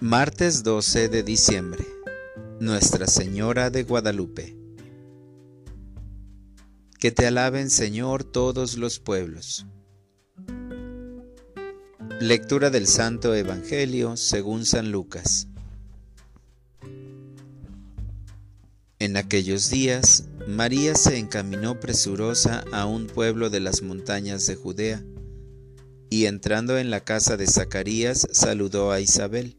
Martes 12 de diciembre. Nuestra Señora de Guadalupe. Que te alaben Señor todos los pueblos. Lectura del Santo Evangelio según San Lucas. En aquellos días, María se encaminó presurosa a un pueblo de las montañas de Judea, y entrando en la casa de Zacarías saludó a Isabel.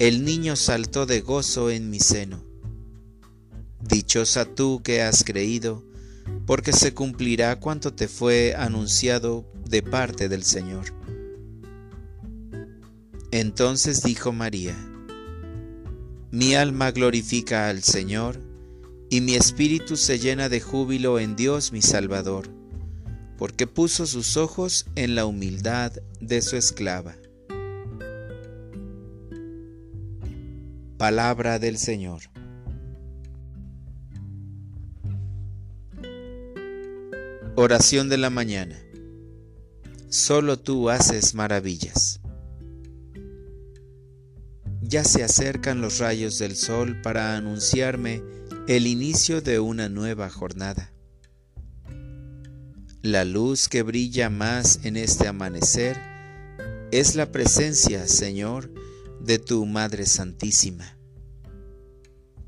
el niño saltó de gozo en mi seno. Dichosa tú que has creído, porque se cumplirá cuanto te fue anunciado de parte del Señor. Entonces dijo María, Mi alma glorifica al Señor, y mi espíritu se llena de júbilo en Dios mi Salvador, porque puso sus ojos en la humildad de su esclava. Palabra del Señor. Oración de la mañana. Solo tú haces maravillas. Ya se acercan los rayos del sol para anunciarme el inicio de una nueva jornada. La luz que brilla más en este amanecer es la presencia, Señor, de tu Madre Santísima.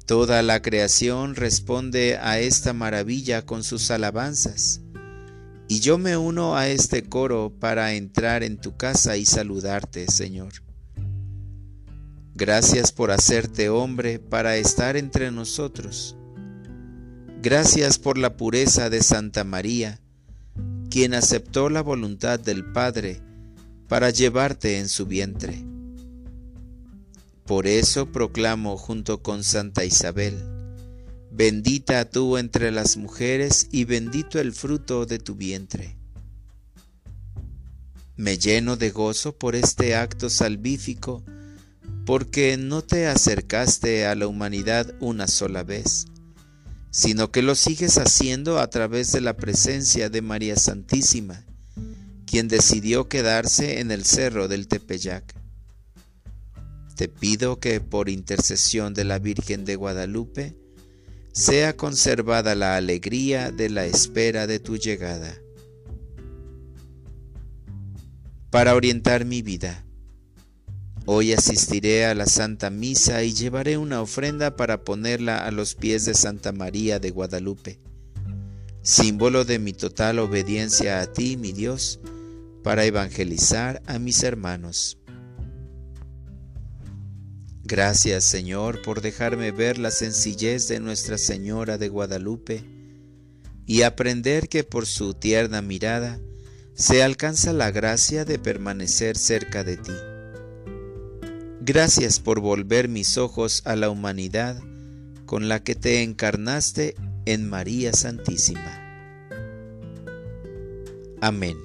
Toda la creación responde a esta maravilla con sus alabanzas, y yo me uno a este coro para entrar en tu casa y saludarte, Señor. Gracias por hacerte hombre para estar entre nosotros. Gracias por la pureza de Santa María, quien aceptó la voluntad del Padre para llevarte en su vientre. Por eso proclamo junto con Santa Isabel, bendita tú entre las mujeres y bendito el fruto de tu vientre. Me lleno de gozo por este acto salvífico, porque no te acercaste a la humanidad una sola vez, sino que lo sigues haciendo a través de la presencia de María Santísima, quien decidió quedarse en el cerro del Tepeyac. Te pido que por intercesión de la Virgen de Guadalupe sea conservada la alegría de la espera de tu llegada. Para orientar mi vida, hoy asistiré a la Santa Misa y llevaré una ofrenda para ponerla a los pies de Santa María de Guadalupe, símbolo de mi total obediencia a ti, mi Dios, para evangelizar a mis hermanos. Gracias Señor por dejarme ver la sencillez de Nuestra Señora de Guadalupe y aprender que por su tierna mirada se alcanza la gracia de permanecer cerca de ti. Gracias por volver mis ojos a la humanidad con la que te encarnaste en María Santísima. Amén.